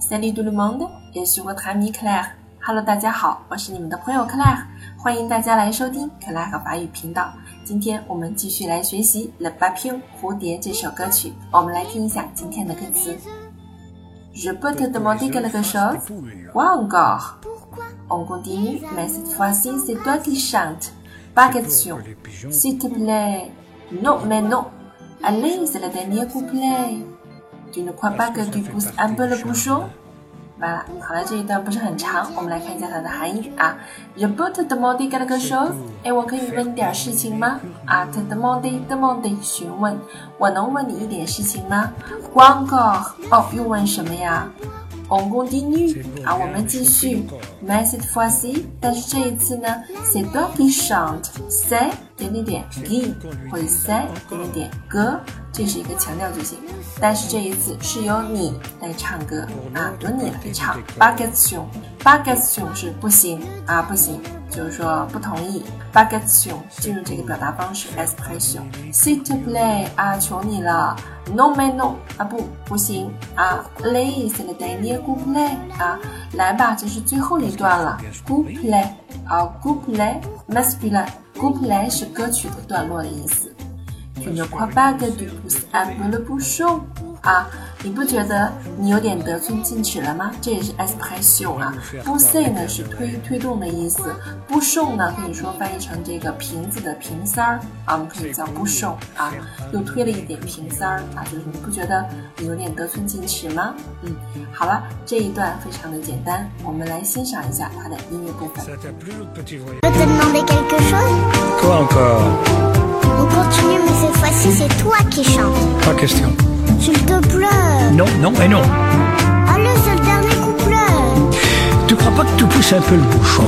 Salut tout le monde, je suis votre ami Claire. Hello，大家好，我是你们的朋友 Claire，欢迎大家来收听 Claire 法语频道。今天我们继续来学习《Le Papillon》蝴蝶这首歌曲，我们来听一下今天的歌词。Je peux te demander quelque chose? Quoi encore? On continue, mais cette fois-ci c'est toi qui chantes. Pas question. S'il te plaît. Non, mais non. Allez, c'est le dernier couplet. Tu ne crois pas que tu pousses un peu le bouchon? 完了，好了，这一段不是很长，我们来看一下它的含义啊。Je peux te demander quelque chose？哎，我可以问你点事情吗？啊，te demander，demander，询问，我能问你一点事情吗？Quoi encore？哦，又问什么呀？On continue 啊，我们继续。Mais cette fois-ci，但是这一次呢，c'est toi qui chantes，c'est 点点点或者 c'est 点点点 que，这是一个强调句型。但是这一次是由你来唱歌啊，由你来唱。Pas question，pas question 是不行啊，不行，就是说不同意。Pas question 进入这个表达方式，expression，s'il te plaît 啊，求你了。No mais non 啊，不，不行啊。Allez，c'est le dernier couplet 啊，来吧，这是最后一段了。Couplet 啊，couplet，masculin，couplet 是歌曲的段落的意思。Tu ne crois pas que tu pousses un peu le bouchon 啊，你不觉得你有点得寸进尺了吗？这也是 e s p r e s s i o n 啊。pousser 呢是推推动的意思，bouchon 呢可以说翻译成这个瓶子的瓶塞儿啊，我们可以叫 bouchon 啊，又推了一点瓶塞儿啊，就是你不觉得你有点得寸进尺吗？嗯，好了，这一段非常的简单，我们来欣赏一下它的音乐部分。On continue, mais cette fois-ci, c'est toi qui chantes. Pas question. S'il te plaît. Non, non et non. Allez, c'est le dernier couplet. Tu crois pas que tu pousses un peu le bouchon?